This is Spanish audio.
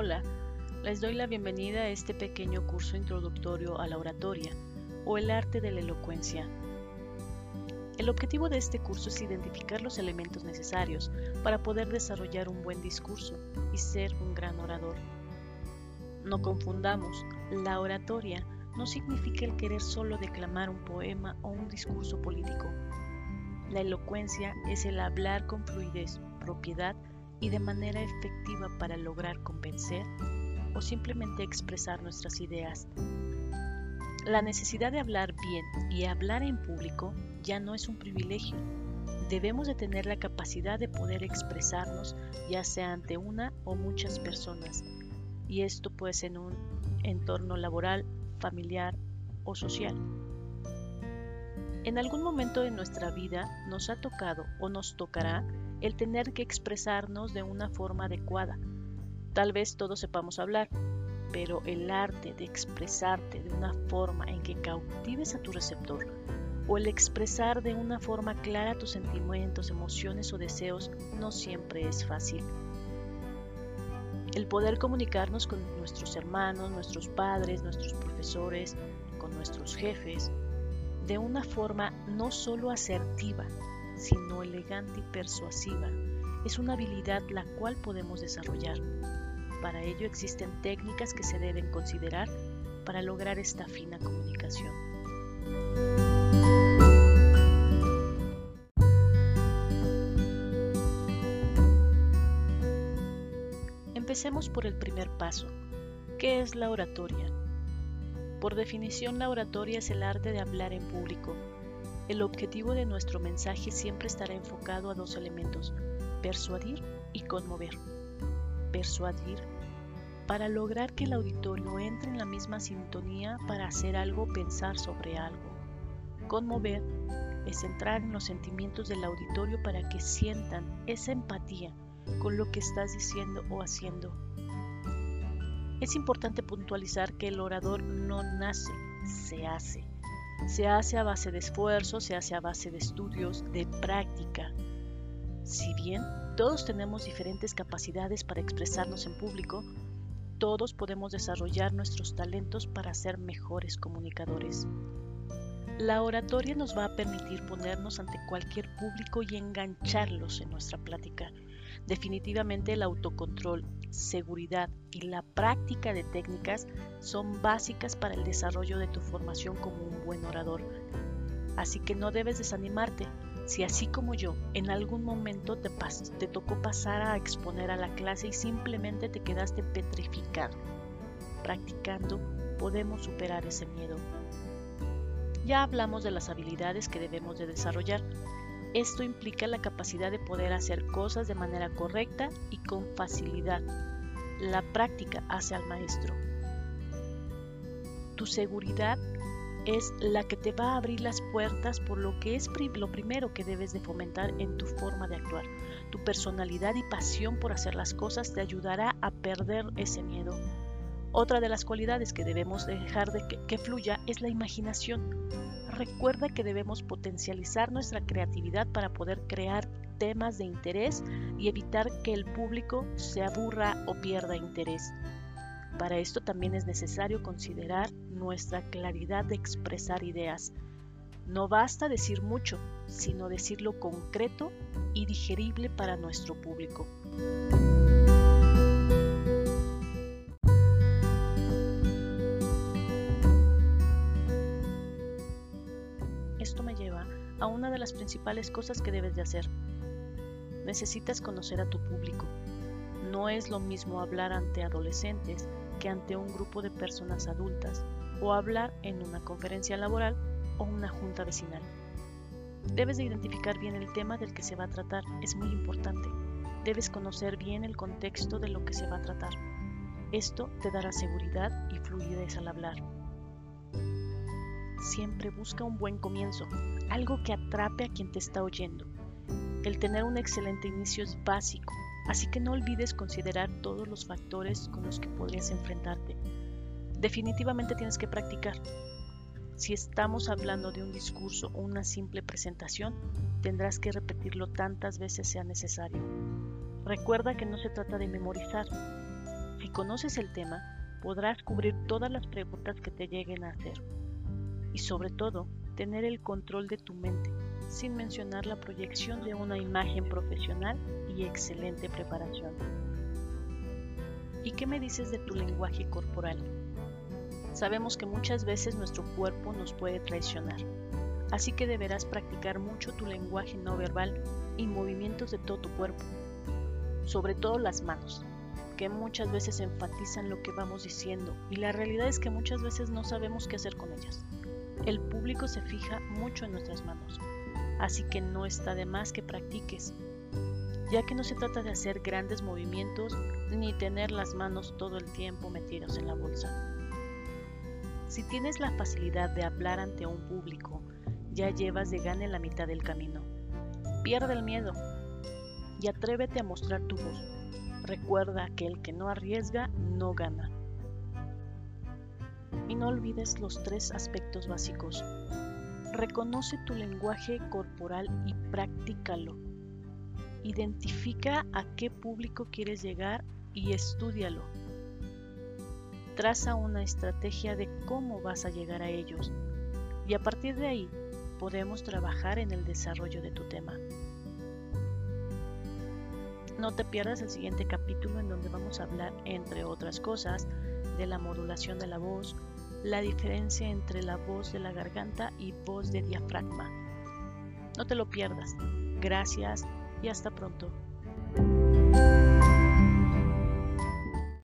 Hola, les doy la bienvenida a este pequeño curso introductorio a la oratoria o el arte de la elocuencia. El objetivo de este curso es identificar los elementos necesarios para poder desarrollar un buen discurso y ser un gran orador. No confundamos, la oratoria no significa el querer solo declamar un poema o un discurso político. La elocuencia es el hablar con fluidez, propiedad y de manera efectiva para lograr convencer o simplemente expresar nuestras ideas. La necesidad de hablar bien y hablar en público ya no es un privilegio. Debemos de tener la capacidad de poder expresarnos ya sea ante una o muchas personas. Y esto puede ser en un entorno laboral, familiar o social. En algún momento de nuestra vida nos ha tocado o nos tocará el tener que expresarnos de una forma adecuada. Tal vez todos sepamos hablar, pero el arte de expresarte de una forma en que cautives a tu receptor o el expresar de una forma clara tus sentimientos, emociones o deseos no siempre es fácil. El poder comunicarnos con nuestros hermanos, nuestros padres, nuestros profesores, con nuestros jefes, de una forma no solo asertiva, sino elegante y persuasiva. Es una habilidad la cual podemos desarrollar. Para ello existen técnicas que se deben considerar para lograr esta fina comunicación. Empecemos por el primer paso. ¿Qué es la oratoria? Por definición, la oratoria es el arte de hablar en público, el objetivo de nuestro mensaje siempre estará enfocado a dos elementos, persuadir y conmover. Persuadir para lograr que el auditorio entre en la misma sintonía para hacer algo pensar sobre algo. Conmover es entrar en los sentimientos del auditorio para que sientan esa empatía con lo que estás diciendo o haciendo. Es importante puntualizar que el orador no nace, se hace. Se hace a base de esfuerzo, se hace a base de estudios, de práctica. Si bien todos tenemos diferentes capacidades para expresarnos en público, todos podemos desarrollar nuestros talentos para ser mejores comunicadores. La oratoria nos va a permitir ponernos ante cualquier público y engancharlos en nuestra plática. Definitivamente el autocontrol, seguridad y la práctica de técnicas son básicas para el desarrollo de tu formación como un buen orador. Así que no debes desanimarte si así como yo en algún momento te, tocó pasar a exponer a la clase y simplemente te quedaste petrificado. Practicando podemos superar ese miedo. Ya hablamos de las habilidades que debemos de desarrollar. Esto implica la capacidad de poder hacer cosas de manera correcta y con facilidad. La práctica hace al maestro. Tu seguridad es la que te va a abrir las puertas por lo que es lo primero que debes de fomentar en tu forma de actuar. Tu personalidad y pasión por hacer las cosas te ayudará a perder ese miedo. Otra de las cualidades que debemos dejar de que, que fluya es la imaginación. Recuerda que debemos potencializar nuestra creatividad para poder crear temas de interés y evitar que el público se aburra o pierda interés. Para esto también es necesario considerar nuestra claridad de expresar ideas. No basta decir mucho, sino decirlo concreto y digerible para nuestro público. Una de las principales cosas que debes de hacer. Necesitas conocer a tu público. No es lo mismo hablar ante adolescentes que ante un grupo de personas adultas o hablar en una conferencia laboral o una junta vecinal. Debes de identificar bien el tema del que se va a tratar, es muy importante. Debes conocer bien el contexto de lo que se va a tratar. Esto te dará seguridad y fluidez al hablar siempre busca un buen comienzo, algo que atrape a quien te está oyendo. El tener un excelente inicio es básico, así que no olvides considerar todos los factores con los que podrías enfrentarte. Definitivamente tienes que practicar. Si estamos hablando de un discurso o una simple presentación, tendrás que repetirlo tantas veces sea necesario. Recuerda que no se trata de memorizar. Si conoces el tema, podrás cubrir todas las preguntas que te lleguen a hacer. Y sobre todo, tener el control de tu mente, sin mencionar la proyección de una imagen profesional y excelente preparación. ¿Y qué me dices de tu lenguaje corporal? Sabemos que muchas veces nuestro cuerpo nos puede traicionar, así que deberás practicar mucho tu lenguaje no verbal y movimientos de todo tu cuerpo, sobre todo las manos, que muchas veces enfatizan lo que vamos diciendo y la realidad es que muchas veces no sabemos qué hacer con ellas. El público se fija mucho en nuestras manos, así que no está de más que practiques, ya que no se trata de hacer grandes movimientos ni tener las manos todo el tiempo metidas en la bolsa. Si tienes la facilidad de hablar ante un público, ya llevas de gane la mitad del camino. Pierde el miedo y atrévete a mostrar tu voz. Recuerda que el que no arriesga no gana. Y no olvides los tres aspectos básicos. Reconoce tu lenguaje corporal y practícalo. Identifica a qué público quieres llegar y estúdialo traza una estrategia de cómo vas a llegar a ellos y a partir de ahí podemos trabajar en el desarrollo de tu tema. No te pierdas el siguiente capítulo en donde vamos a hablar, entre otras cosas, de la modulación de la voz, la diferencia entre la voz de la garganta y voz de diafragma. No te lo pierdas. Gracias y hasta pronto.